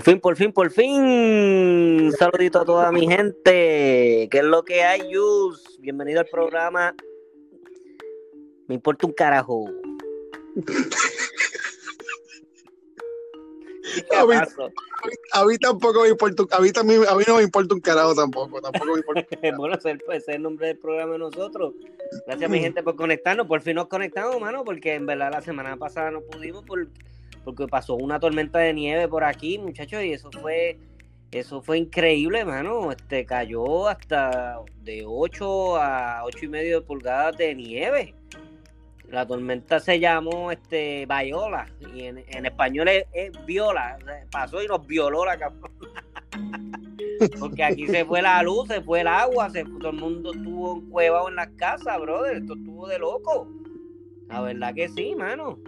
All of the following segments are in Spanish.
Por fin, por fin, por fin. Un saludito a toda mi gente. ¿Qué es lo que hay, Yus? Bienvenido al programa. Me importa un carajo. A mí, a mí tampoco me importa, a mí, también, a mí no me importa un carajo tampoco, tampoco me importa. bueno, ese es el nombre del programa de nosotros. Gracias mi gente por conectarnos, por fin nos conectamos, mano, porque en verdad la semana pasada no pudimos por, porque pasó una tormenta de nieve por aquí, muchachos, y eso fue eso fue increíble, mano. Este cayó hasta de 8 a 8 y medio pulgadas de nieve. La tormenta se llamó este Bayola y en, español es, viola. Pasó y nos violó la cabrón. Porque aquí se fue la luz, se fue el agua, se, todo el mundo estuvo encuevado en las casas, brother. Esto estuvo de loco. La verdad que sí, mano.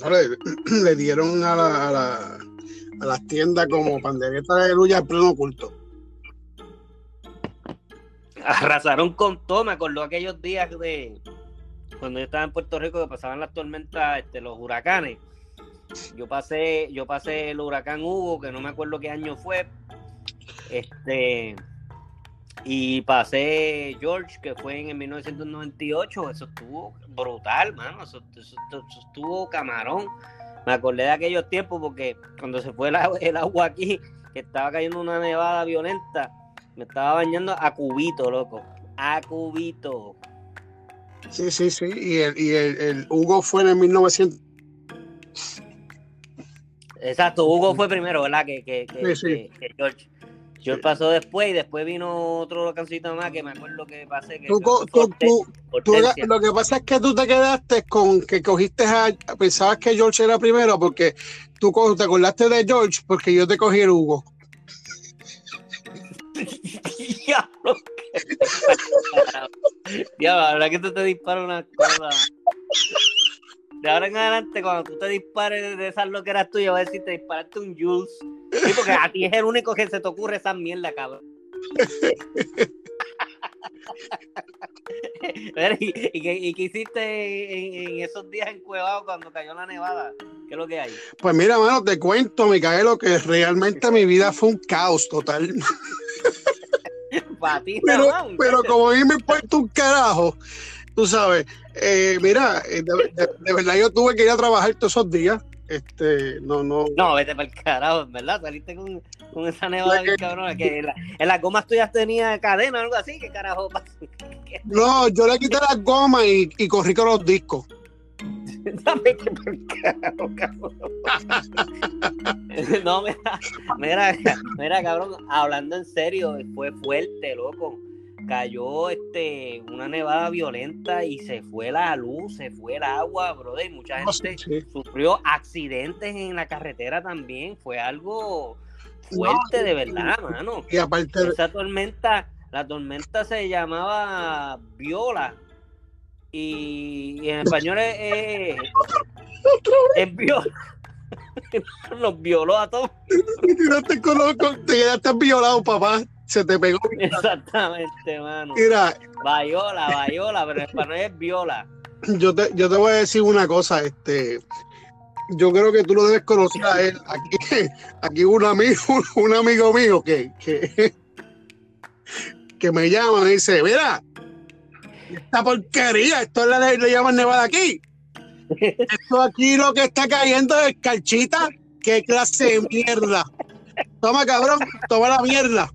Le, dieron a, la, a, la, a las tiendas como pandereta de lucha en pleno culto. Arrasaron con todo, me acordó aquellos días de cuando yo estaba en Puerto Rico que pasaban las tormentas, este, los huracanes. Yo pasé, yo pasé el huracán Hugo, que no me acuerdo qué año fue. Este y pasé George, que fue en 1998. Eso estuvo brutal, mano. Eso, estuvo camarón. Me acordé de aquellos tiempos porque cuando se fue el, el, agua aquí, que estaba cayendo una nevada violenta, me estaba bañando a cubito, loco. A cubito. Sí, sí, sí. Y el, y el, Hugo fue en el 1900. Exacto, Hugo fue primero, ¿verdad? Que, que, que, que George. George pasó después y después vino otro locancito más que me acuerdo que pasé. Que tú, lo que pasa es que tú te quedaste con que cogiste a. Pensabas que George era primero porque tú te acordaste de George porque yo te cogí el Hugo. Diablo, Diablo, la verdad que tú te disparas una cosa. De ahora en adelante, cuando tú te dispares de esas loqueras tuyas, voy a decir, te disparaste un Jules. Sí, porque a ti es el único que se te ocurre esa mierda, cabrón. ¿Y, qué, hiciste en, esos días encuevados cuando cayó la nevada? ¿Qué es lo que hay? Pues mira, mano, te cuento, lo que realmente mi vida fue un caos total. pero, pero como a mí me importa un carajo, tú sabes, eh, mira, eh, de, verdad yo tuve que ir a trabajar todos esos días. Este, no, no. No, vete para el carajo, ¿verdad? Saliste con, con esa nevada bien cabrona. Que en, las gomas tuyas tenía cadena o algo así, ¿qué carajo? No, yo le quité las gomas y, y corrí con los discos. Dame que por carajo, cabrón. no, mira, mira, mira, cabrón, hablando en serio, fue fuerte, loco cayó este una nevada violenta y se fue la luz, se fue el agua, brother. Mucha gente sufrió accidentes en la carretera también. Fue algo fuerte de verdad, mano. Y aparte esa tormenta, la tormenta se llamaba Viola. Y, en español es, es, Viola. Nos violó a todos. te quedaste violado, papá se te pegó. Exactamente, mano. Mira. Bayola, Bayola, pero en español es viola. Yo te, yo te voy a decir una cosa, este. Yo creo que tú lo debes conocer a él. Aquí, aquí un amigo, un amigo mío que, que, que me llama y dice, mira, esta porquería, esto le, le llaman nevada aquí. Esto aquí lo que está cayendo es calchita. ¿Qué clase de mierda? Toma, cabrón, toma la mierda.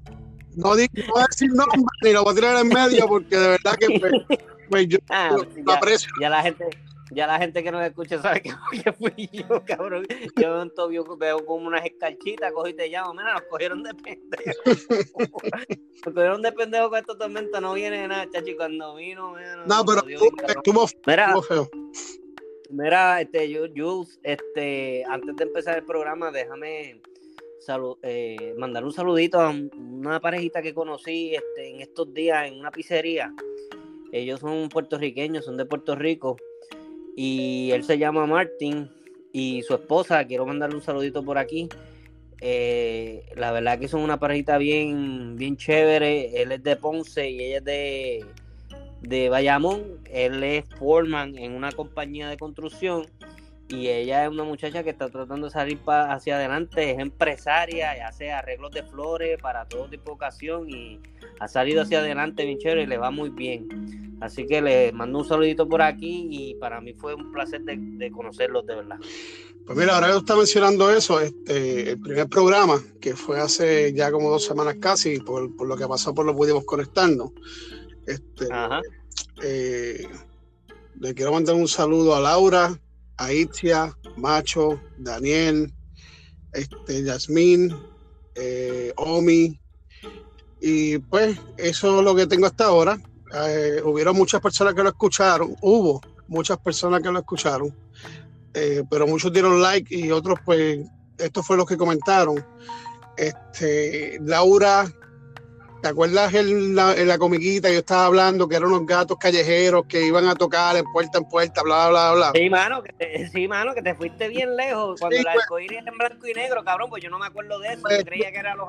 No, voy a decir nombre ni lo voy a tirar en medio porque de verdad que pues, pues yo ah, lo aprecio. Ya la gente, ya la gente que nos escucha sabe que, fui yo, cabrón. Yo en veo como unas escarchitas, cojo y te llamo. Mira, nos cogieron de pendejo. nos cogieron de pendejo con esta tormenta, no viene nada, chachi. Cuando vino, mira, no, pero estuvo, mira, feo. Mira, este, Jules, este, antes de empezar el programa, déjame eh, mandar un saludito a una parejita que conocí este, en estos días en una pizzería. Ellos son puertorriqueños, son de Puerto Rico. Y él se llama Martín y su esposa, quiero mandarle un saludito por aquí. Eh, la verdad que son una parejita bien, bien chévere. Él es de Ponce y ella es de, de Bayamón. Él es foreman en una compañía de construcción y ella es una muchacha que está tratando de salir hacia adelante, es empresaria y hace arreglos de flores para todo tipo de ocasión y ha salido hacia adelante bien chévere y le va muy bien. Así que le mando un saludito por aquí y para mí fue un placer de, conocerlos de verdad. Pues mira, ahora que tú estás mencionando eso, este, el primer programa, que fue hace ya como dos semanas casi, por, lo que pasó, por lo pudimos conectarnos. Este, eh, le quiero mandar un saludo a Laura, a Itzia, Macho, Daniel, este, Yasmín, eh, Omi. Y pues eso es lo que tengo hasta ahora. Eh, hubieron muchas personas que lo escucharon, hubo muchas personas que lo escucharon, eh, pero muchos dieron like y otros pues, esto fue lo que comentaron. Este, Laura ¿Te acuerdas en la, en la comiquita yo estaba hablando que eran unos gatos callejeros que iban a tocar en puerta en puerta, bla, bla, bla? Sí, mano, que te, sí, mano, que te fuiste bien lejos. Cuando la pues, era en blanco y negro, cabrón, pues yo no me acuerdo de eso. Pues, yo creía que eran los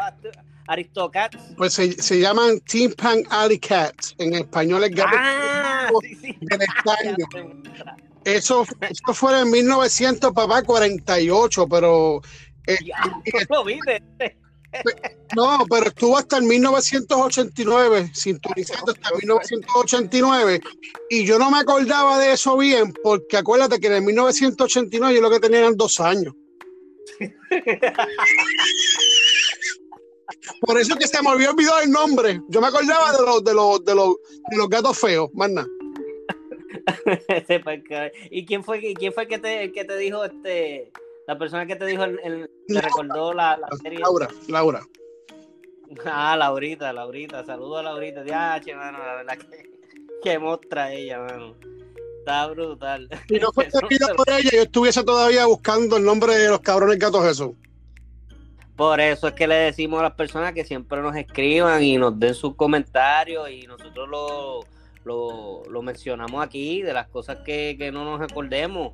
Aristocats. Pues se, se llaman Team Pan Alley Cats. En español es gatos ah, sí, sí. Eso, eso fue en 1900, papá, 48, pero... Eh, ya, lo viste. No, pero estuvo hasta el 1989, sintonizando hasta 1989, y yo no me acordaba de eso bien, porque acuérdate que en el 1989 yo lo que tenía eran dos años. Por eso que se me olvidó olvidar el nombre. Yo me acordaba de los, de los, de los, de los gatos feos, más nada. ¿Y quién fue, quién fue que te, que te dijo este? La persona que te dijo, el, te recordó la, la, serie. Laura, Laura. Ah, Laurita, Laurita. Saludos a Laurita. Ya, che, mano, la verdad que, que mostra ella, mano. Está brutal. Si no fuese por ella, yo estuviese todavía buscando el nombre de los cabrones gatos Jesús. Por eso es que le decimos a las personas que siempre nos escriban y nos den sus comentarios y nosotros lo, lo, lo mencionamos aquí de las cosas que, que no nos acordemos.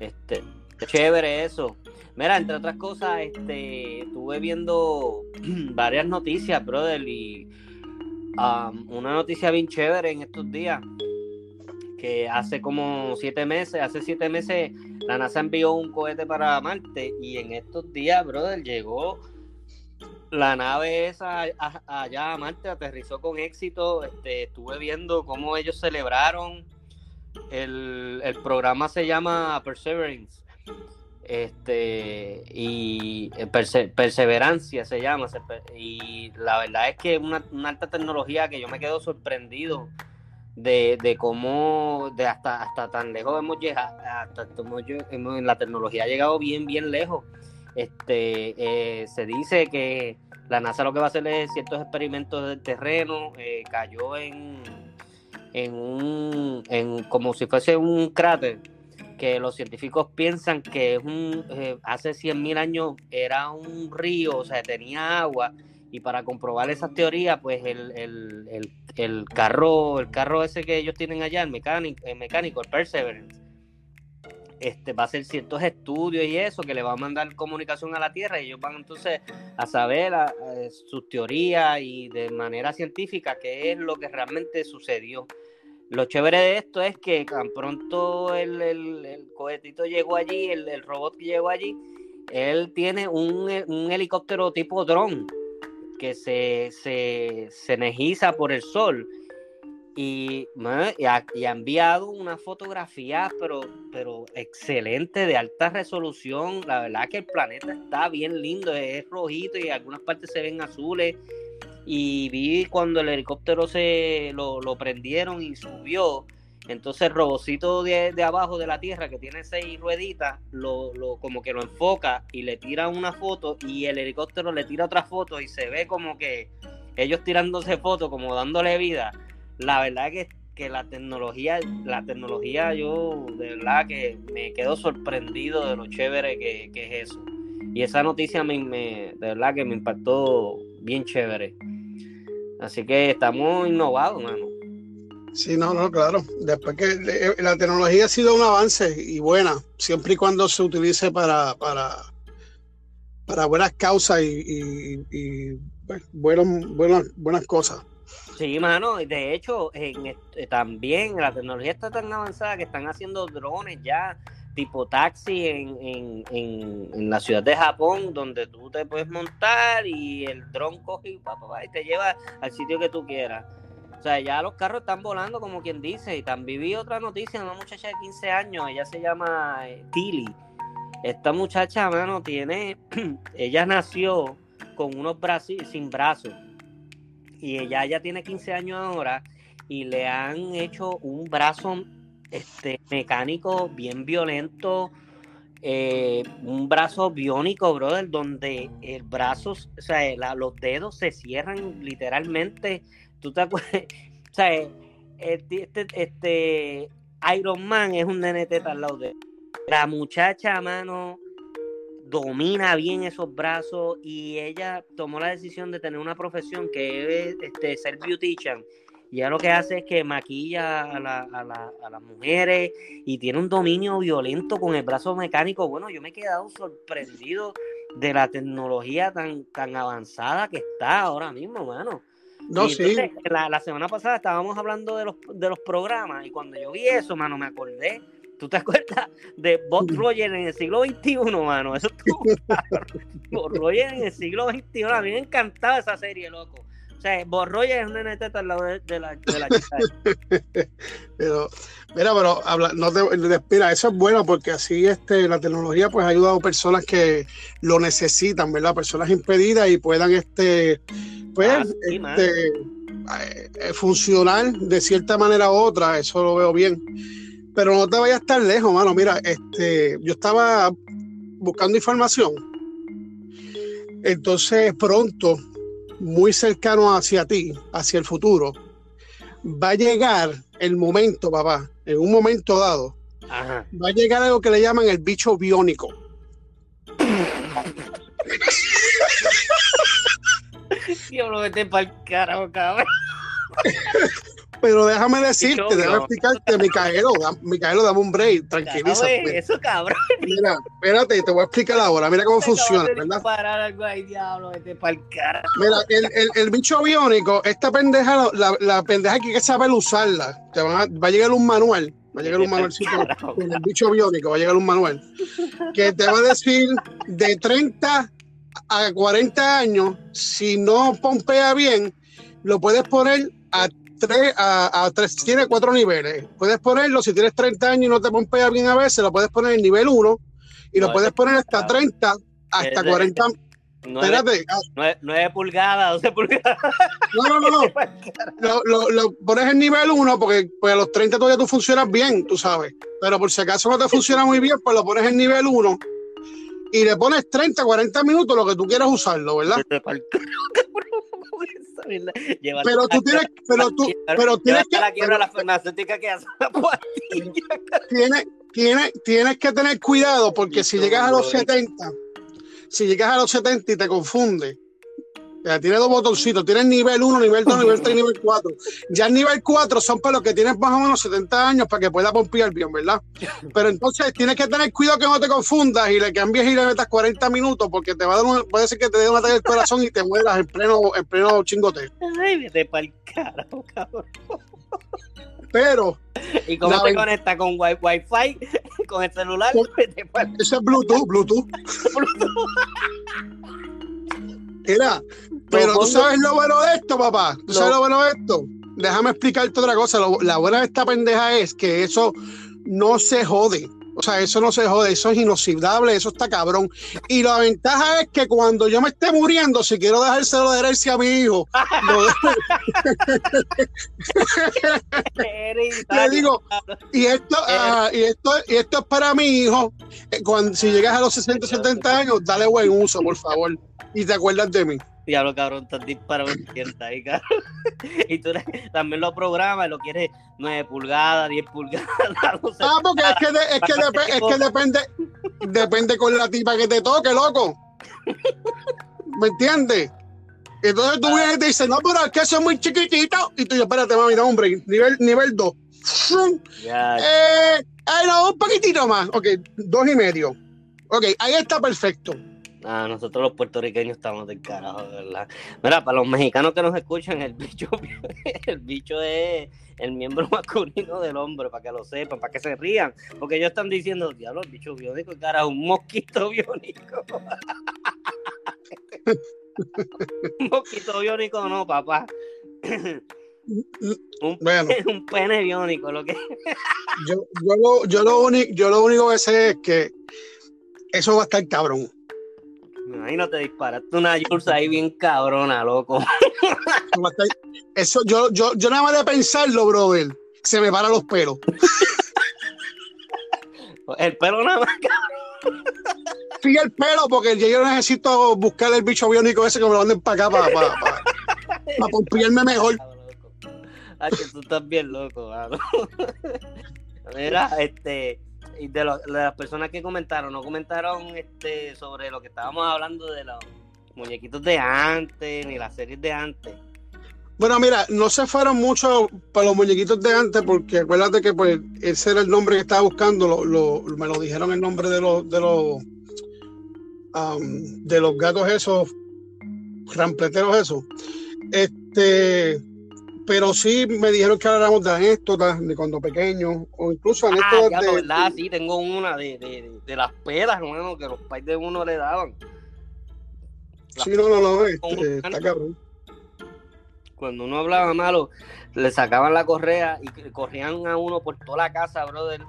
Este, Chévere eso. Mira, entre otras cosas, este, estuve viendo varias noticias, brother, y um, una noticia bien chévere en estos días, que hace como siete meses, hace siete meses, la NASA envió un cohete para Marte y en estos días, brother, llegó la nave esa allá a Marte, aterrizó con éxito, este, estuve viendo cómo ellos celebraron, el, el programa se llama Perseverance este y eh, perseverancia se llama y la verdad es que una, una alta tecnología que yo me quedo sorprendido de, de cómo de hasta hasta tan lejos hemos llegado hasta la tecnología ha llegado bien bien lejos. Este eh, se dice que la NASA lo que va a hacer es ciertos experimentos del terreno eh, cayó en en un en como si fuese un cráter que los científicos piensan que es un, eh, hace 100.000 años era un río, o sea, tenía agua, y para comprobar esas teorías, pues el, el, el, carro, el carro ese que ellos tienen allá, el mecánico, el, mecánico, el Perseverance, este, va a hacer ciertos estudios y eso, que le va a mandar comunicación a la Tierra, y ellos van entonces a saber sus teorías y de manera científica qué es lo que realmente sucedió. Lo chévere de esto es que tan pronto el, el, cohetito llegó allí, el, robot que llegó allí, él tiene un, helicóptero tipo dron que se, se, energiza por el sol y, ha, enviado una fotografía pero, pero excelente de alta resolución. La verdad que el planeta está bien lindo, es rojito y algunas partes se ven azules y vi cuando el helicóptero se lo, prendieron y subió. Entonces el robocito de, abajo de la tierra que tiene seis rueditas, lo, lo, como que lo enfoca y le tira una foto y el helicóptero le tira otra foto y se ve como que ellos tirándose fotos, como dándole vida. La verdad que, que la tecnología, la tecnología yo de verdad que me quedo sorprendido de lo chévere que, que es eso. Y esa noticia me, de verdad que me impactó bien chévere. Así que estamos innovados, mano. Sí, no, no, claro. Después que eh, la tecnología ha sido un avance y buena, siempre y cuando se utilice para, para, para buenas causas y, y, pues, buenas, buenas cosas. Sí, mano, de hecho, en, también la tecnología está tan avanzada que están haciendo drones ya tipo taxi en, en, en, la ciudad de Japón, donde tú te puedes montar y el dron coge y, y te lleva al sitio que tú quieras. O sea, ya los carros están volando, como quien dice. Y también vi otra noticia, una muchacha de 15 años, ella se llama eh, Tilly. Esta muchacha, mano, tiene, ella nació con unos brazos, sin brazos. Y ella ya tiene 15 años ahora y le han hecho un brazo este, mecánico bien violento, eh, un brazo biónico, brother, donde el brazo, o sea, los dedos se cierran literalmente. ¿Tú te acuerdas? O sea, este, este, este Iron Man es un DNT al lado de la muchacha, mano, domina bien esos brazos y ella tomó la decisión de tener una profesión que es este, ser beautician y ella lo que hace es que maquilla a, las mujeres y tiene un dominio violento con el brazo mecánico. Bueno, yo me he quedado sorprendido de la tecnología tan, tan avanzada que está ahora mismo, mano. No, sí. La, semana pasada estábamos hablando de los, de los programas y cuando yo vi eso, mano, me acordé. ¿Tú te acuerdas de Bob Roger en el siglo XXI, mano? Eso estuvo Bob Roger en el siglo XXI. A mí me encantaba esa serie, loco. O sea, Borroya es una neta al lado de, la, de la pero, mira, pero habla, no te, mira, eso es bueno porque así este, la tecnología pues ha ayudado a personas que lo necesitan, ¿verdad? Personas impedidas y puedan este, pues, ah, este, eh, funcionar de cierta manera u otra, eso lo veo bien. Pero no te vayas tan lejos, mano. Mira, este, yo estaba buscando información. Entonces, pronto muy cercano hacia ti, hacia el futuro, va a llegar el momento, papá, en un momento dado, va a llegar algo que le llaman el bicho biónico. Yo lo vete para el carajo, cabrón. Pero déjame decirte, déjame explicarte, Micaelo, Micaelo, dame un break, tranquilízate. Eso, cabrón. Mira, espérate, te voy a explicar ahora, mira cómo funciona, ¿verdad? Mira, el, el, el, bicho biónico, esta pendeja, la, la pendeja que hay que saber usarla. Te va a llegar un manual, va a llegar un manualcito con el bicho biónico, va a llegar un manual que te va a decir de 30 a 40 años, si no pompea bien, lo puedes poner a tres a, a tres, tiene cuatro niveles. Puedes ponerlo, si tienes 30 años y no te pompea bien a veces, lo puedes poner en nivel 1 y lo puedes poner hasta 30, hasta 40. Espérate. 9 pulgadas, 12 pulgadas. No, no, no. lo, lo, lo, pones en nivel 1 porque pues, a los 30 todavía tú funcionas bien, tú sabes. Pero por si acaso no te funciona muy bien, pues lo pones en nivel 1 y le pones 30, 40 minutos lo que tú quieras usarlo, ¿verdad? pero tú tienes, pero tú, pero tienes que. La quiebra la farmacéutica que hace la tienes, tienes, tienes que tener cuidado porque si llegas a los 70, si llegas a los 70 y te confunde, tiene dos botoncitos, tiene nivel 1, nivel 2, nivel 3, nivel 4. Ya el nivel 4 son para los que tienes más o menos 70 años para que pueda pompear bien, ¿verdad? Pero entonces tienes que tener cuidado que no te confundas y le cambies y le metas 40 minutos porque te va a dar un, puede ser que te dé un ataque del corazón y te mueras en pleno, en pleno chingote. Ay, vete para el carajo, cabrón. Pero. ¿Y cómo te conecta con Wi-Fi? ¿Con el celular? Eso es Bluetooth, Bluetooth. Bluetooth. Mira, pero tú sabes lo bueno de esto, papá. ¿Tú sabes lo bueno de esto? Déjame explicarte otra cosa. la buena de esta pendeja es que eso no se jode. O sea, eso no se jode, eso es inoxidable, eso está cabrón. Y la ventaja es que cuando yo me esté muriendo, si quiero dejárselo de herencia a mi hijo, le digo, y esto, ah, y esto, y esto es para mi hijo. Eh, cuando, si llegas a los 60, 70 años, dale buen uso, por favor. Y te acuerdas de mí. Diablo, cabrón, estás disparado ahí, cabrón. Y tú también lo programas, lo quieres 9 pulgadas, 10 pulgadas. ah, porque es que, es que, es que depende, depende con la tipa que te toque, loco. ¿Me entiendes? Entonces tú vienes y te dices, no, pero es que eso es muy chiquitito. Y tú dices, espérate, mami, no, hombre, nivel, nivel 2. Eh, no, un poquitito más. Ok, dos y medio. Ok, ahí está perfecto. Ah, nosotros los puertorriqueños estamos del carajo, de verdad. Mira, para los mexicanos que nos escuchan, el bicho, el bicho es el miembro masculino del hombre, para que lo sepan, para que se rían. Porque ellos están diciendo, diablo, el bicho biónico, cara, un mosquito biónico. un mosquito biónico no, papá. un, bueno, un pene biónico, lo que. yo, yo, lo, yo, lo único, yo lo único que sé es que eso va a estar cabrón. Ahí no te disparaste una Yursa ahí bien cabrona, loco. Eso, yo, yo, yo nada más de pensarlo, brother, se me paran los pelos. El pelo nada más, cabrón. Sí, el pelo, porque yo necesito buscar el bicho biónico ese que me lo manden para acá, para, para, para, mejor. Ay, que tú estás bien loco, mano. Mira, este y de, las personas que comentaron, no comentaron este sobre lo que estábamos hablando de los muñequitos de antes, ni las series de antes. Bueno, mira, no se fueron mucho para los muñequitos de antes, porque acuérdate que pues ese era el nombre que estaba buscando, me lo dijeron el nombre de los de los de los gatos esos, rampleteros esos. Este, pero sí me dijeron que habláramos de anécdotas de cuando pequeño, o incluso anécdotas ah, de, verdad, sí, tengo una de, de, de las pedas, hermano, que los pais de uno le daban. sí, no, no, no, este, está cabrón. Cuando uno hablaba malo, le sacaban la correa y corrían a uno por toda la casa, brother.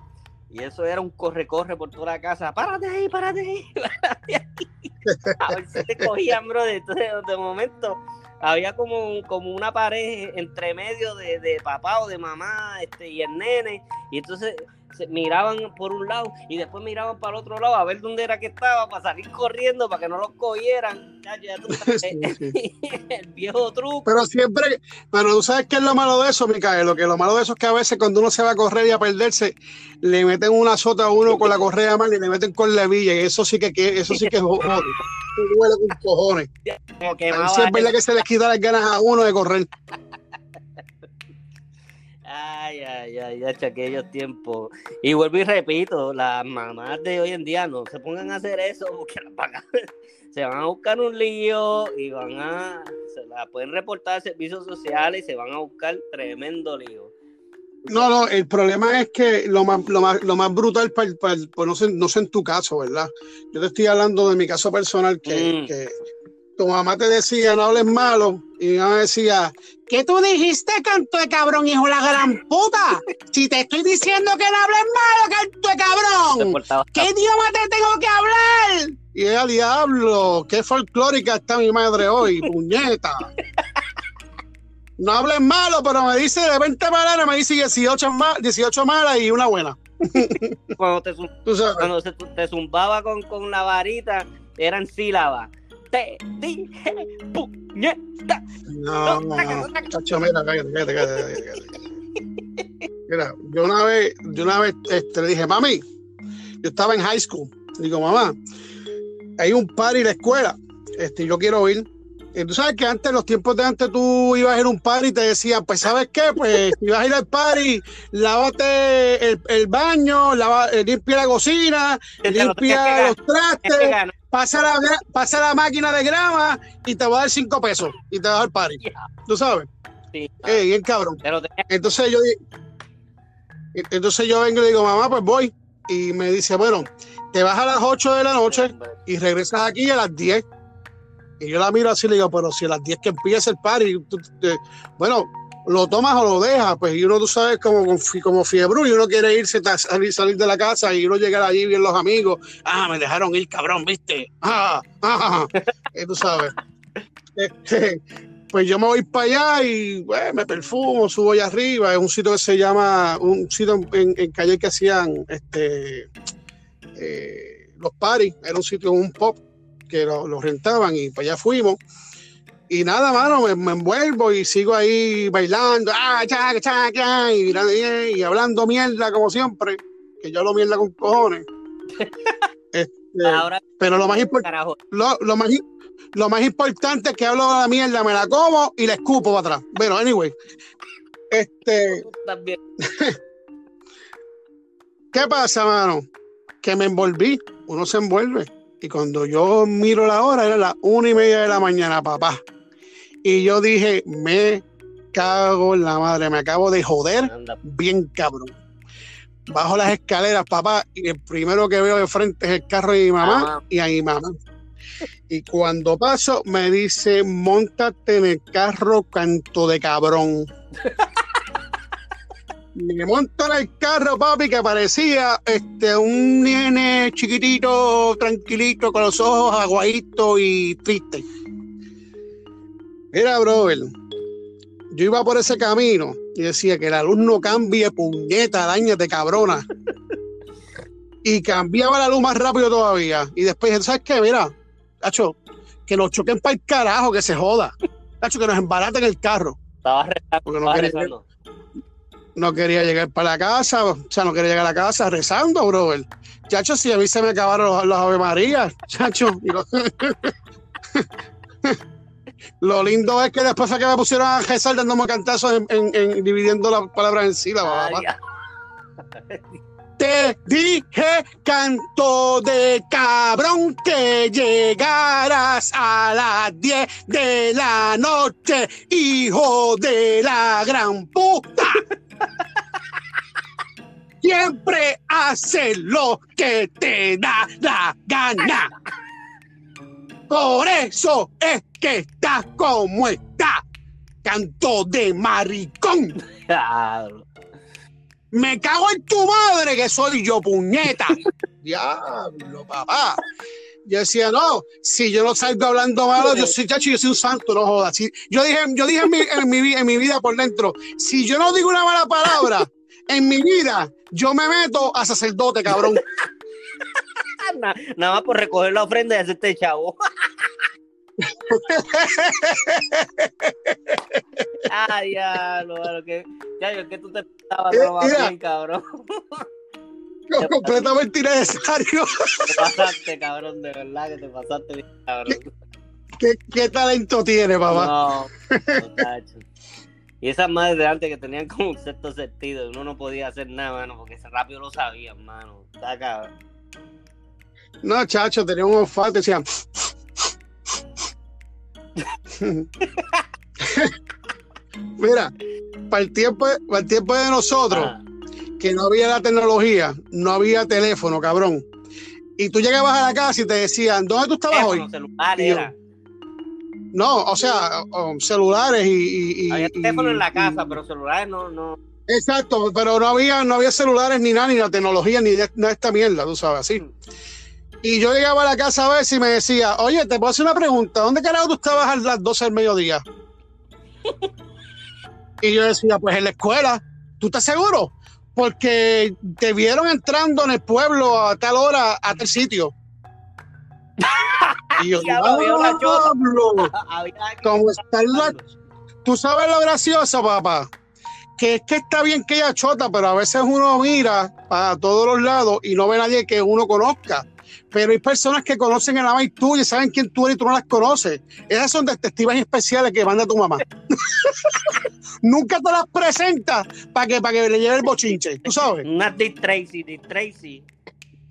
Y eso era un corre-corre por toda la casa. ¡Párate ahí, párate ahí! ¡Párate ahí! A ver si te cogían, brother. Entonces, de momento, había como, como una pared entre medio de, de, papá o de mamá este, y el nene, y entonces se miraban por un lado y después miraban para el otro lado a ver dónde era que estaba para salir corriendo para que no los cogieran. el viejo truco. Pero siempre, pero tú sabes qué es lo malo de eso, Micael. Lo que lo malo de eso es que a veces cuando uno se va a correr y a perderse, le meten una sota a uno con la correa mal y le meten con la villa, y eso sí que, eso sí que es jodido. duele con cojones. es verdad que se les quita las ganas a uno de correr. Ay, ay, ay, ya aquellos tiempos. Y vuelvo y repito, las mamás de hoy en día no se pongan a hacer eso porque se van a buscar un lío y van a, se la pueden reportar a servicios sociales y se van a buscar tremendo lío. No, no, el problema es que lo más, lo más, lo más brutal, para, pues no, sé, no sé en tu caso, ¿verdad? Yo te estoy hablando de mi caso personal, que, mm. que tu mamá te decía, no hables malo, y mamá decía, ¿qué tú dijiste, canto de cabrón, hijo de la gran puta? Si te estoy diciendo que no hables malo, canto de cabrón, ¿qué idioma te tengo que hablar? Y ella, diablo, qué folclórica está mi madre hoy, puñeta. No hables malo, pero me dice de 20 malas, me dice 18, 18 malas y una buena. Cuando te, cuando te zumbaba con, con la varita, eran sílabas te dije puñeta. No, no, no. Chacho, mira, cállate, cállate, cállate, Mira, yo una vez, yo una vez este, le dije, mami, yo estaba en high school. Digo, mamá, hay un party en la escuela. Este, yo quiero ir. Y tú sabes que antes, en los tiempos de antes, tú ibas a ir a un party y te decían, pues, ¿sabes qué? Pues, si vas a ir al party, lávate el, el baño, lava, eh, limpia la cocina, limpia los trastes, pasa la, pasa la máquina de grama y te va a dar cinco pesos y te va a dar party. ¿Tú sabes? Sí. Eh, bien cabrón. Entonces yo, entonces yo vengo y digo, mamá, pues voy. Y me dice, bueno, te vas a las 8 de la noche y regresas aquí a las 10 y yo la miro así y le digo, pero si a las 10 que empieza el party, bueno, lo tomas o lo dejas, pues y uno tú sabes como, como fiebre y uno quiere irse, salir, salir de la casa y uno llegar allí bien los amigos, ah, me dejaron ir, cabrón, viste, ah, ah, y tú sabes. Este, pues yo me voy para allá y pues, me perfumo, subo allá arriba, es un sitio que se llama, un sitio en, calle que hacían este eh, los paris, era un sitio, un pop que lo, rentaban y para allá fuimos. Y nada, mano, me, envuelvo y sigo ahí bailando, ah, y, hablando mierda como siempre, que yo lo mierda con cojones. Este, pero lo más, lo, lo, más, lo más importante es que hablo de la mierda, me la como y la escupo para atrás. Bueno, anyway. Este. ¿Qué pasa, mano? Que me envolví. Uno se envuelve Y cuando yo miro la hora, era las una y media de la mañana, papá. Y yo dije, me cago en la madre, me acabo de joder bien cabrón. Bajo las escaleras, papá, y el primero que veo de frente es el carro de mi mamá y a mi mamá. Y cuando paso, me dice, montate en el carro, canto de cabrón. me monto en el carro, papi, que parecía este, un nene chiquitito, tranquilito, con los ojos aguaditos y triste. Mira, brother, yo iba por ese camino y decía que la luz no cambie, puñeta, dañate, cabrona. y cambiaba la luz más rápido todavía. Y después ¿sabes qué? Mira, Tacho, que nos choquen para el carajo, que se joda. Tacho, que nos embaraten el carro. Estaba rezando, no, quería, no quería llegar para la casa, o sea, no quería llegar a la casa rezando, brother. Chacho, si a mí se me acabaron los, Ave María, chacho. Lo lindo es que después de que me pusieron a rezar dándome cantazos en, dividiendo las palabras en sílabas. Te dije, canto de cabrón, que llegarás a las 10 de la noche, hijo de la gran puta. Siempre hace lo que te da la gana. Por eso es que está como está. Canto de maricón. Me cago en tu madre que soy yo, puñeta. Diablo, papá. Yo decía, no, si yo no salgo hablando malo, yo soy chacho, yo soy un santo, no jodas. yo dije, yo dije en mi, en, mi, en mi vida por dentro, si yo no digo una mala palabra en mi vida, yo me meto a sacerdote, cabrón. nada, más por recoger la ofrenda y hacerte chavo. Ay, ya, lo, que, ya, yo que tú te estabas eh, bien, cabrón. Completamente innecesario. Te pasaste, cabrón, de verdad que te pasaste cabrón. ¿Qué, qué, talento tiene, papá? No, muchacho. Y esas madres de arte que tenían como un sexto sentido, uno no podía hacer nada, mano, porque rápido lo sabían, mano. Está cabrón. No, chacho, tenía un olfato, decían. Mira, para el tiempo, para el tiempo de nosotros, ah. Que no había la tecnología, no había teléfono, cabrón. Y tú llegabas a la casa y te decían, ¿dónde tú estabas hoy? no, o sea, celulares y, había teléfono en la casa, pero celulares no, no. Exacto, pero no había, no había celulares ni nada, ni la tecnología, ni de, esta mierda, tú sabes, así. Mm. Y yo llegaba a la casa a ver si me decía, oye, te puedo hacer una pregunta, ¿dónde carajo tú estabas a las 12 del mediodía? y yo decía, pues en la escuela, ¿tú estás seguro? Porque te vieron entrando en el pueblo a tal hora, a tal sitio. y yo, Pablo, ¿cómo está la... Tú sabes lo gracioso, papá, que es que está bien que ella chota, pero a veces uno mira para todos los lados y no ve a nadie que uno conozca pero hay personas que conocen el ama y tú y saben quién tú eres y tú no las conoces. Esas son detectives especiales que manda tu mamá. Nunca te las presenta para que, para que le lleve el bochinche, tú sabes. Una Dick Tracy, Dick Tracy.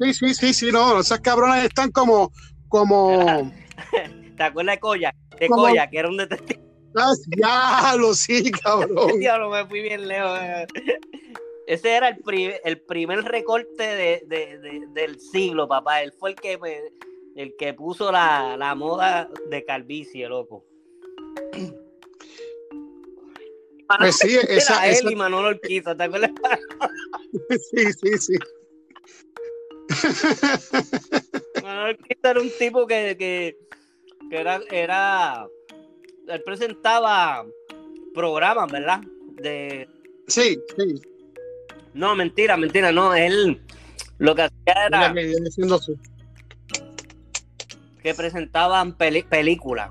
Sí, sí, sí, sí, no, esas cabronas están como, como. ¿Te acuerdas de Coya? De Coya, que era un detective. Ah, lo sí, cabrón. Diablo, me fui bien lejos. Ese era el, el primer recorte de, del siglo, papá. Él fue el que, el que puso la, moda de calvicie, loco. Pues sí, esa, él y Manolo Orquiza, ¿te acuerdas? sí, sí, sí. Manolo Orquiza era un tipo que, que, que era, era. Él presentaba programas, ¿verdad? De. Sí, sí. No, mentira, mentira, no. Él lo que hacía era. Que presentaban películas.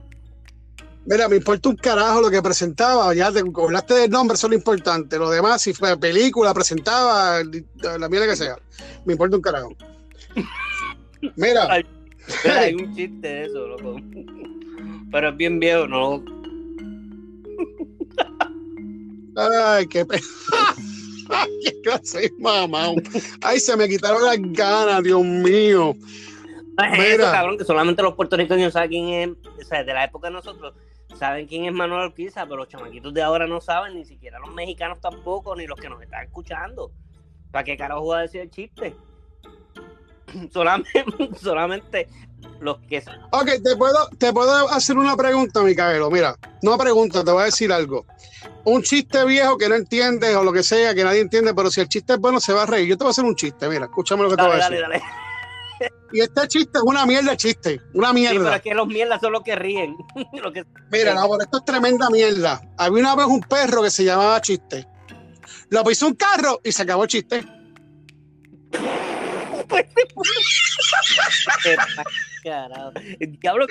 Mira, me importa un carajo lo que presentaba. Ya te hablaste del nombre, eso es lo importante. Lo demás, si fue película, presentaba, la mierda que sea. Me importa un carajo. Mira. hay un chiste de eso, loco. Pero es bien viejo, ¿no? Ay, qué pena. ¿Qué clase mamá? Ay, se me quitaron las ganas, Dios mío. eso, cabrón, que solamente los puertorriqueños saben quién es, o sea, de la época de nosotros, saben quién es Manuel Urquiza, pero los chamaquitos de ahora no saben, ni siquiera los mexicanos tampoco, ni los que nos están escuchando. ¿Para qué carajo va a decir el chiste? solamente, solamente los que Ok, te puedo, te puedo hacer una pregunta, Micaelo. Mira, no pregunta, te voy a decir algo. Un chiste viejo que no entiendes o lo que sea, que nadie entiende, pero si el chiste es bueno, se va a reír. Yo te voy a hacer un chiste, mira, escúchame lo que te voy a decir. Dale, dale. Y este chiste es una mierda chiste, una mierda. Sí, pero es que los mierdas son los que ríen. Mira, no, esto es tremenda mierda. Había una vez un perro que se llamaba Chiste. Lo pisó un carro y se acabó el chiste. Diablo,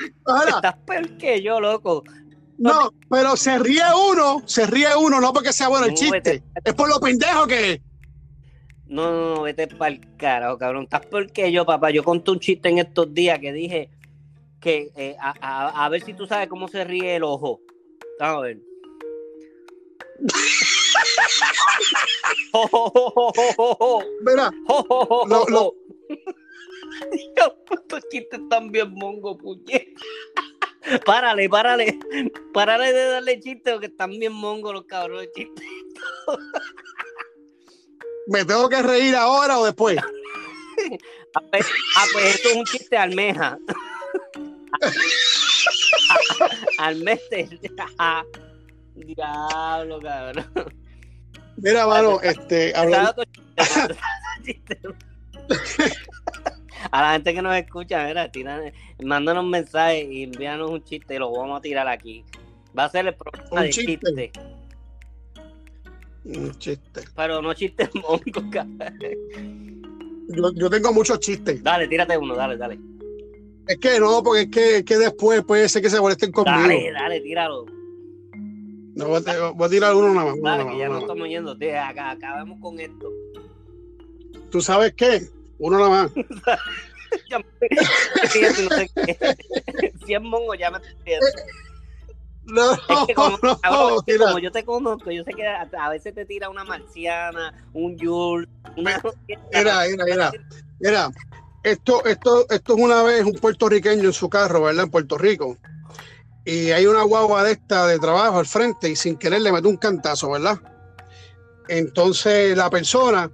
estás peor que yo, loco. No, pero se ríe uno, se ríe uno, no porque sea bueno el chiste, es por lo pendejo que es. No, no, no, vete para el carajo, cabrón. Estás peor que yo, papá. Yo conté un chiste en estos días que dije que eh, a, a, ver si tú sabes cómo se ríe el ojo. Vamos a ver. Mira, lo, lo... estos chistes están bien mongo, puñet. párale, párale. Párale de darle chistes porque están bien mongo los cabrones chistes. ¿Me tengo que reír ahora o después? ah, pues, ah, pues esto es un chiste almeja. Almete. Diablo, cabrón. Mira, mano, este. Hablando... a la gente que nos escucha, mira, tiran, mándanos un mensaje y envíanos un chiste y lo vamos a tirar aquí. Va a ser el programa de chiste. Un chiste. Pero no chistes mongo, yo, yo tengo muchos chistes. Dale, tírate uno, dale, dale. Es que no, porque es que, es que después puede ser que se molesten conmigo. Dale, dale, tíralo. No, voy, a, voy a tirar uno nada más. Dale, que ya no estamos yendo. Acá, acabamos con esto. ¿Tú sabes qué? Uno nada más. no. Si es mongo, ya me estoy no, es que como, como, yo te conozco, yo sé que a, veces te tira una marciana, un yul, una... Mira, mira, mira, mira, esto, esto, esto es una vez un puertorriqueño en su carro, ¿verdad? En Puerto Rico. Y hay una guagua de esta de trabajo al frente y sin querer le metió un cantazo, ¿verdad? Entonces la persona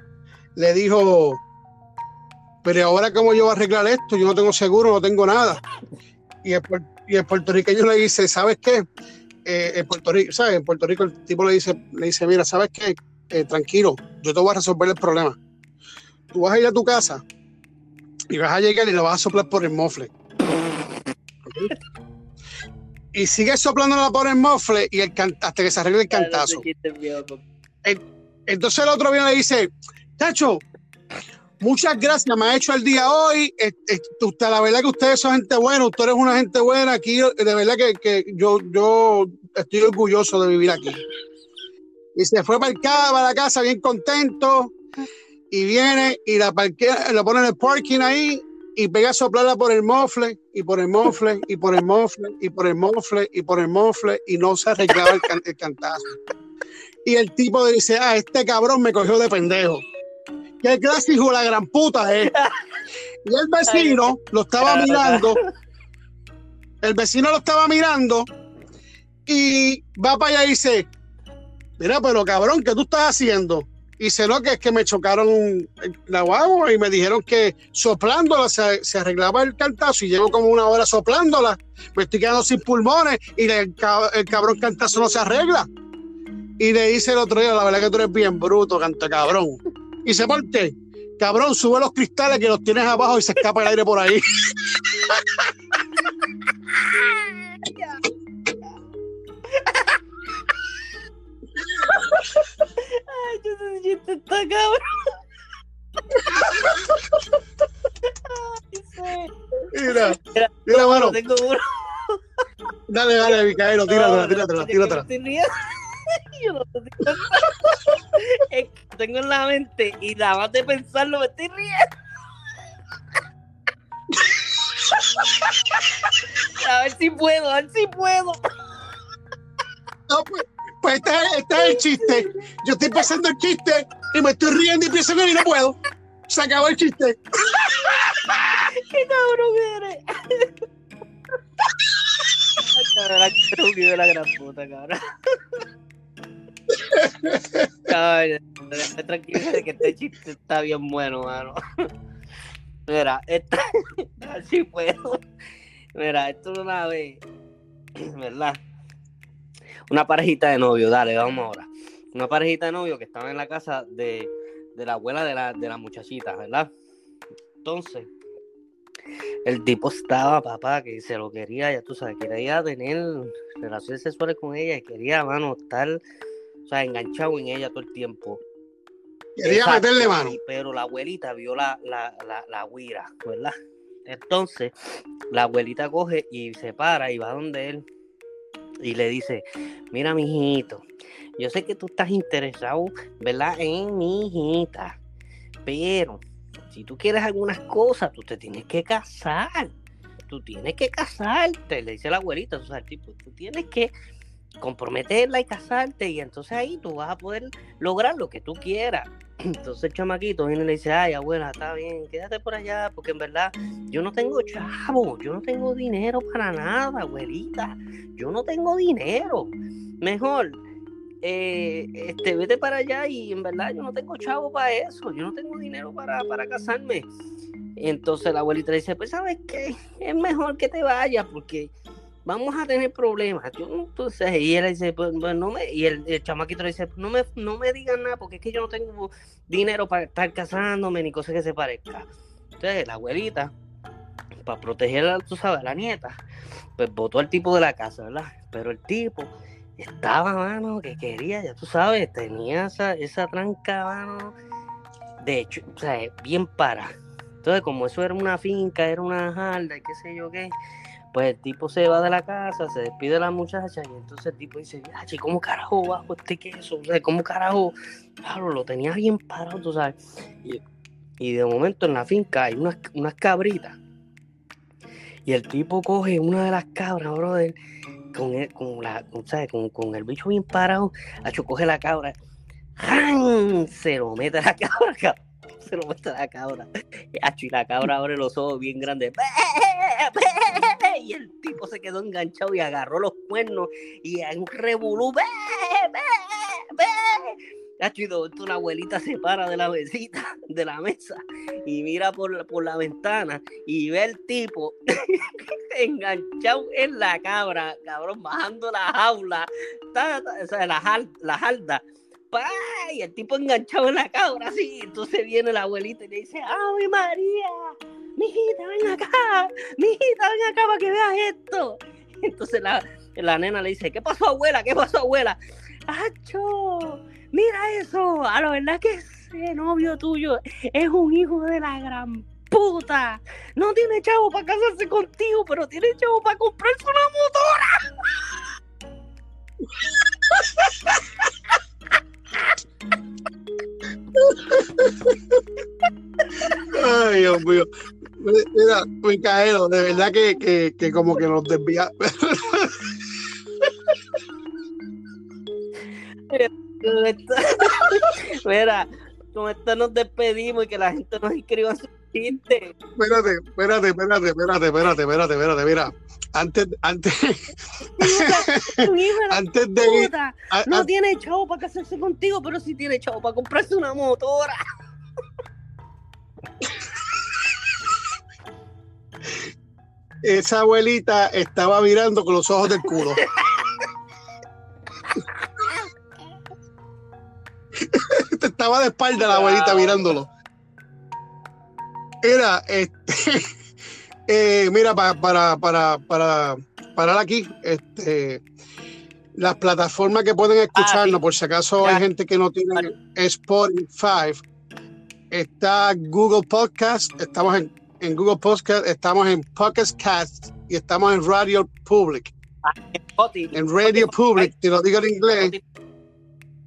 le dijo, pero ahora cómo yo voy a arreglar esto, yo no tengo seguro, no tengo nada. Y el, y el puertorriqueño le dice, ¿sabes qué? Eh, en, Puerto Rico, ¿sabes? en Puerto Rico el tipo le dice, le dice mira, ¿sabes qué? Eh, tranquilo, yo te voy a resolver el problema. Tú vas a ir a tu casa y vas a llegar y lo vas a soplar por el mofle. Y sigues soplándola por el mofle y el hasta que se arregle el cantazo. Entonces el otro viene y le dice, Tacho, Muchas gracias, me ha hecho el día hoy. usted, la verdad que ustedes son gente buena, usted es una gente buena. Aquí, de verdad que, que yo, yo estoy orgulloso de vivir aquí. Y se fue para, el, para la casa bien contento. Y viene y la parquea, la pone en el parking ahí y pega a soplarla por el mofle y por el mofle y por el mofle y por el mofle y por el mofle y no se arreglaba el, el cantazo. Y el tipo dice, ah, este cabrón me cogió de pendejo qué clase hijo la gran puta es. Y el vecino lo estaba mirando, el vecino lo estaba mirando y va para allá y dice, mira, pero cabrón, ¿qué tú estás haciendo? Y dice, no, que es que me chocaron la guagua y me dijeron que soplándola se, arreglaba el cantazo y llevo como una hora soplándola. Me estoy quedando sin pulmones y el, el cabrón cantazo no se arregla. Y le dice el otro día, la verdad que tú eres bien bruto, canta cabrón. Y se parte, cabrón, sube los cristales que los tienes abajo y se escapa el aire por ahí. Ay, yo sé si está cabrón. Ay, Mira, mira, mira, mano. Tengo uno. Dale, dale, Micaelo, tíratela, tíratela, tíratela. Yo no sé si es que tengo en la mente y nada más de pensarlo me estoy riendo. A ver si puedo, a ver si puedo. No, pues, pues este, este, es el chiste. Yo estoy pasando el chiste y me estoy riendo y pienso que no puedo. Se acabó el chiste. ¿Qué cabrón eres? la gran puta, cabrón. Tranquilo de que este chiste está bien bueno, mano. Mira, esta, así puedo. Mira, esto una vez, ¿verdad? Una parejita de novio, dale, vamos ahora. Una parejita de novio que estaba en la casa de, de la abuela de la, de la muchachita, ¿verdad? Entonces, el tipo estaba, papá, que se lo quería, ya tú sabes, quería tener relaciones sexuales con ella y quería, mano, estar, o sea, enganchado en ella todo el tiempo. Quería meterle mano. Pero la abuelita vio la, la, la, la huira, ¿verdad? Entonces, la abuelita coge y se para y va donde él y le dice, mira, mijito, yo sé que tú estás interesado, ¿verdad? En mi hijita, pero si tú quieres algunas cosas, tú te tienes que casar. Tú tienes que casarte, le dice la abuelita, o sea, tipo, tú tienes que comprometerla y casarte y entonces ahí tú vas a poder lograr lo que tú quieras. Entonces el chamaquito viene y le dice, ay abuela, está bien, quédate por allá, porque en verdad yo no tengo chavo, yo no tengo dinero para nada, abuelita, yo no tengo dinero. Mejor, eh, este, vete para allá y en verdad yo no tengo chavo para eso, yo no tengo dinero para, para casarme. Entonces la abuelita dice, pues sabes qué, es mejor que te vayas porque vamos a tener problemas. Entonces, y él dice, pues, pues no me, y el, chamaquito le dice, no me, no me digan nada porque es que yo no tengo dinero para estar casándome ni cosas que se parezca. Entonces, la abuelita, para proteger a, tú sabes, a la nieta, pues votó al tipo de la casa, ¿verdad? Pero el tipo estaba, mano, que quería, ya tú sabes, tenía esa, esa tranca, mano, de hecho, o sea, bien para. Entonces, como eso era una finca, era una jarda y qué sé yo qué, pues el tipo se va de la casa, se despide de la muchacha y entonces el tipo dice, che, ¿cómo carajo bajo este queso? ¿cómo carajo? Claro, lo tenía bien parado, tú sabes. Y, de momento en la finca hay unas, unas cabritas. Y el tipo coge una de las cabras, brother, con el, con el bicho bien parado, hecho coge la cabra, se lo mete a la cabra, se lo mete a la cabra. Y la cabra abre los ojos bien grandes y el tipo se quedó enganchado y agarró los cuernos y en un revolú, ve, ve, ve. una abuelita se para de la mesita, de la mesa, y mira por, por la ventana y ve el tipo enganchado en la cabra, cabrón, bajando la jaula, o sea, la, la jalda. Y el tipo enganchado en la cabra, así. Entonces viene la abuelita y le dice, ¡Ay, María! Mijita, ven acá, mijita, ven acá para que veas esto. Entonces la, la nena le dice, ¿qué pasó, abuela? ¿Qué pasó, abuela? ¡Acho! Mira eso, a la verdad que ese novio tuyo es un hijo de la gran puta. No tiene chavo para casarse contigo, pero tiene chavo para comprarse una motora. Ay, Dios mío. Mira, Micaelo, de verdad que, que, que como que nos desvía. Mira, con esto nos despedimos y que la gente nos inscriba su chiste. Espérate, espérate, espérate, espérate, espérate, espérate, espérate, mira. Antes, antes, antes de no tiene chavo para casarse contigo, pero sí tiene chavo para comprarse una motora. Esa abuelita estaba mirando con los ojos del culo. estaba de espalda la abuelita mirándolo. Era, este, eh, mira, para, para, para, para parar aquí, este, las plataformas que pueden escucharnos, ah, por si acaso hay gente que no tiene Spotify, está Google Podcast, estamos en en Google Podcast, estamos en Pocket Cast y estamos en Radio Public. En Radio Public, te lo digo en inglés,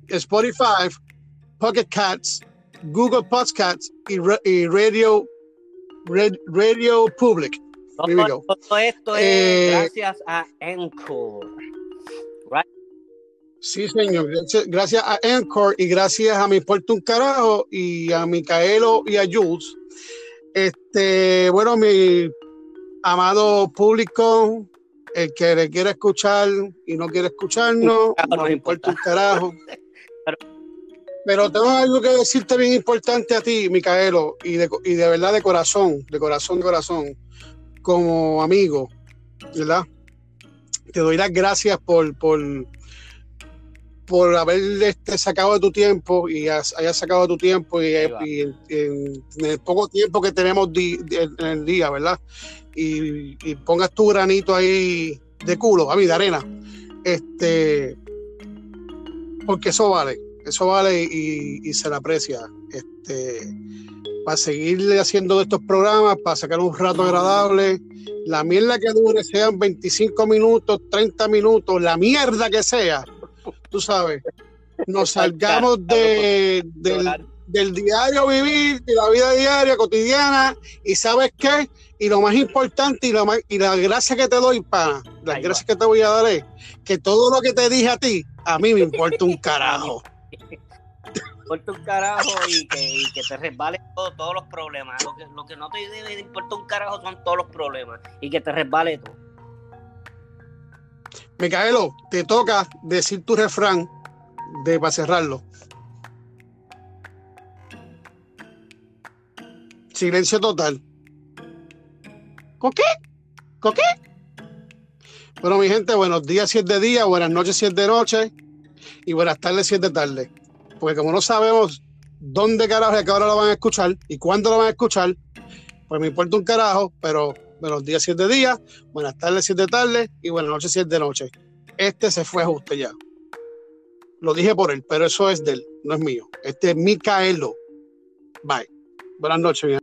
Spotify, Pocket Cats, Google Podcasts y, y Radio, Radio Public. Todo, esto es eh, gracias a Encore. Sí, señor. Gracias a Encore y gracias a mi Puerto Un Carajo y a Micaelo y a Jules este, bueno, mi amado público, el que le quiere escuchar y no quiere escucharnos, no me importa un carajo. Pero tengo algo que decirte bien importante a ti, Micaelo, y de, y de verdad de corazón, de corazón, de corazón, como amigo, ¿verdad? Te doy las gracias por, por, por haber este, sacado de tu tiempo y hayas sacado de tu tiempo y, en, el poco tiempo que tenemos en el día, ¿verdad? Y, pongas tu granito ahí de culo, a mí, de arena. Este, porque eso vale, eso vale y, se le aprecia. Este, para seguirle haciendo estos programas, para sacar un rato agradable. La mierda que dure sean 25 minutos, 30 minutos, la mierda que sea tú sabes, nos salgamos de, del, diario vivir, de la vida diaria, cotidiana, y sabes qué, y lo más importante y, lo más, y la gracia que te doy, pana, las gracias que te voy a dar es que todo lo que te dije a ti, a mí me importa un carajo. importa un carajo y que, te resbale todos los problemas. Lo que, lo que no te debe importa un carajo son todos los problemas y que te resbale todo. Micaelo, te toca decir tu refrán de para cerrarlo. Silencio total. ¿Coqué? ¿Coqué? Bueno, mi gente, buenos días si es de día, buenas noches si es de noche y buenas tardes si es de tarde. Porque como no sabemos dónde carajo y a qué hora lo van a escuchar y cuándo lo van a escuchar, pues me importa un carajo, pero buenos días si es de día, buenas tardes si es de y buenas noches si es de noche. Este se fue ajuste ya. Lo dije por él, pero eso es de él, no es mío. Este es Micaelo. Bye. Buenas noches, mi